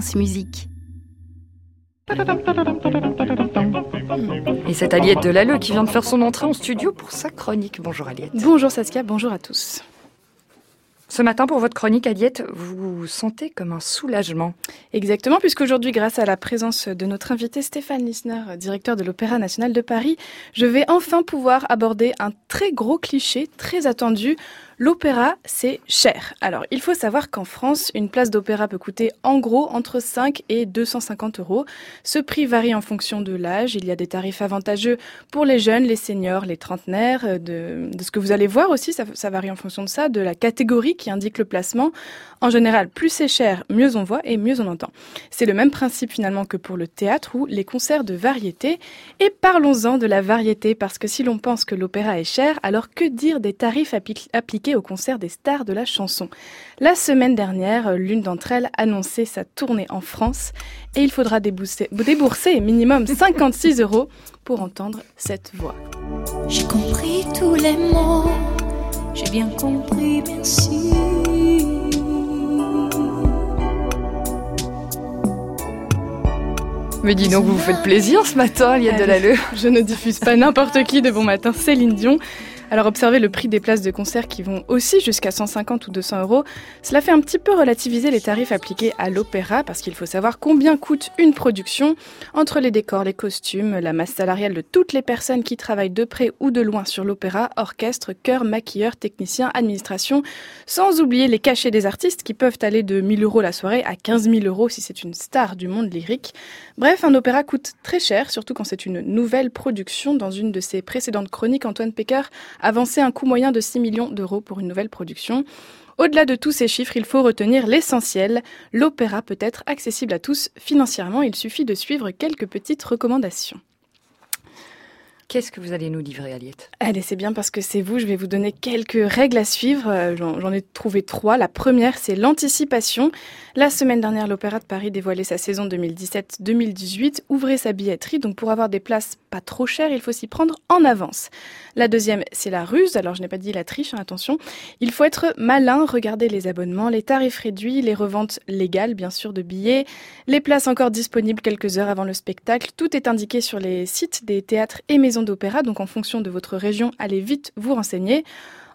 France Musique. Et c'est Aliette Delalleux qui vient de faire son entrée en studio pour sa chronique. Bonjour Aliette. Bonjour Saskia, bonjour à tous. Ce matin, pour votre chronique, Aliette, vous vous sentez comme un soulagement. Exactement, puisqu'aujourd'hui, grâce à la présence de notre invité Stéphane Lissner, directeur de l'Opéra national de Paris, je vais enfin pouvoir aborder un très gros cliché, très attendu, L'opéra, c'est cher. Alors, il faut savoir qu'en France, une place d'opéra peut coûter en gros entre 5 et 250 euros. Ce prix varie en fonction de l'âge. Il y a des tarifs avantageux pour les jeunes, les seniors, les trentenaires. Euh, de, ce que vous allez voir aussi, ça, ça varie en fonction de ça, de la catégorie qui indique le placement. En général, plus c'est cher, mieux on voit et mieux on entend. C'est le même principe finalement que pour le théâtre ou les concerts de variété. Et parlons-en de la variété, parce que si l'on pense que l'opéra est cher, alors que dire des tarifs appliqués au concert des stars de la chanson. La semaine dernière, l'une d'entre elles annonçait sa tournée en France et il faudra débourser, débourser minimum 56 euros pour entendre cette voix. J'ai compris tous les mots, j'ai bien compris, merci. Mais dis donc, vous vous faites plaisir ce matin, Liette Delalleux. Je ne diffuse pas n'importe qui de bon matin, Céline Dion. Alors observez le prix des places de concert qui vont aussi jusqu'à 150 ou 200 euros. Cela fait un petit peu relativiser les tarifs appliqués à l'opéra parce qu'il faut savoir combien coûte une production entre les décors, les costumes, la masse salariale de toutes les personnes qui travaillent de près ou de loin sur l'opéra, orchestre, chœur, maquilleur, technicien, administration, sans oublier les cachets des artistes qui peuvent aller de 1000 euros la soirée à 15 000 euros si c'est une star du monde lyrique. Bref, un opéra coûte très cher, surtout quand c'est une nouvelle production. Dans une de ses précédentes chroniques, Antoine Pecker avancer un coût moyen de 6 millions d'euros pour une nouvelle production. Au-delà de tous ces chiffres, il faut retenir l'essentiel. L'opéra peut être accessible à tous financièrement, il suffit de suivre quelques petites recommandations. Qu'est-ce que vous allez nous livrer, Aliette Allez, c'est bien parce que c'est vous. Je vais vous donner quelques règles à suivre. Euh, j'en ai trouvé trois. La première, c'est l'anticipation. La semaine dernière, l'Opéra de Paris dévoilait sa saison 2017-2018. Ouvrez sa billetterie. Donc, pour avoir des places pas trop chères, il faut s'y prendre en avance. La deuxième, c'est la ruse. Alors, je n'ai pas dit la triche, hein, attention. Il faut être malin, regarder les abonnements, les tarifs réduits, les reventes légales, bien sûr, de billets, les places encore disponibles quelques heures avant le spectacle. Tout est indiqué sur les sites des théâtres et maisons d'opéra, donc en fonction de votre région, allez vite vous renseigner.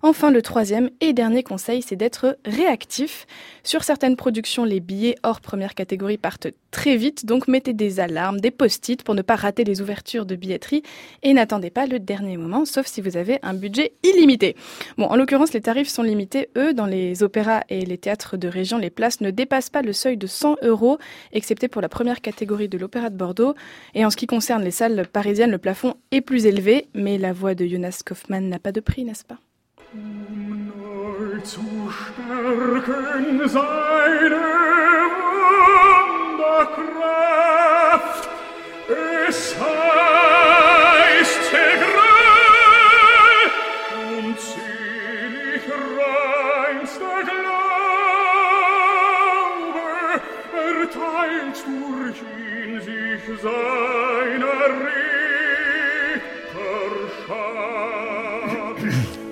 Enfin, le troisième et dernier conseil, c'est d'être réactif. Sur certaines productions, les billets hors première catégorie partent très vite, donc mettez des alarmes, des post-it pour ne pas rater les ouvertures de billetterie et n'attendez pas le dernier moment, sauf si vous avez un budget illimité. Bon, en l'occurrence, les tarifs sont limités. Eux, dans les opéras et les théâtres de région, les places ne dépassent pas le seuil de 100 euros, excepté pour la première catégorie de l'Opéra de Bordeaux. Et en ce qui concerne les salles parisiennes, le plafond est plus élevé, mais la voix de Jonas Kaufmann n'a pas de prix, n'est-ce pas? Um neu zu stärken seine Wunderkraft. Es heißt Segre und selig reinster Glaube erteilt durch ihn sich seiner Ritterschaft.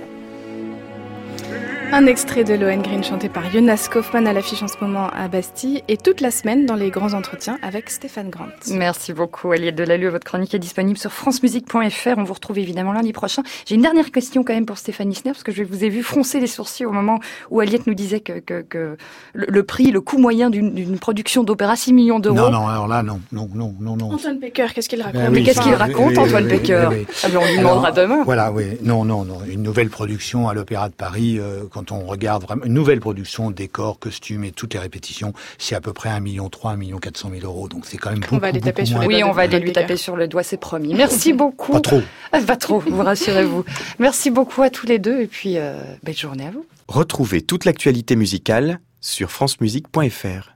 Un extrait de Lohengrin chanté par Jonas Kaufmann à l'affiche en ce moment à Bastille et toute la semaine dans les grands entretiens avec Stéphane Grant. Merci beaucoup Aliette Delalue. Votre chronique est disponible sur francemusique.fr. On vous retrouve évidemment lundi prochain. J'ai une dernière question quand même pour Stéphane Isner parce que je vous ai vu froncer les sourcils au moment où Aliette nous disait que, que, le, prix, le coût moyen d'une production d'opéra 6 millions d'euros. Non, non, alors là, non, non, non, non, non. Antoine Pecker, qu'est-ce qu'il raconte Mais qu'est-ce qu'il raconte, Antoine Pecker ah, On lui demandera demain. Voilà, oui. Non, non, non. Une nouvelle production à l'Opéra de Paris, euh, quand on regarde vraiment une nouvelle production, décors, costumes et toutes les répétitions, c'est à peu près 1 million 3, 1 million 400 000 euros. Donc c'est quand même beaucoup, on va aller taper sur moins. Oui, on va aller lui taper sur le doigt, c'est promis. Merci beaucoup. Pas trop. Ah, pas trop, vous rassurez-vous. Merci beaucoup à tous les deux et puis euh, belle journée à vous. Retrouvez toute l'actualité musicale sur francemusique.fr.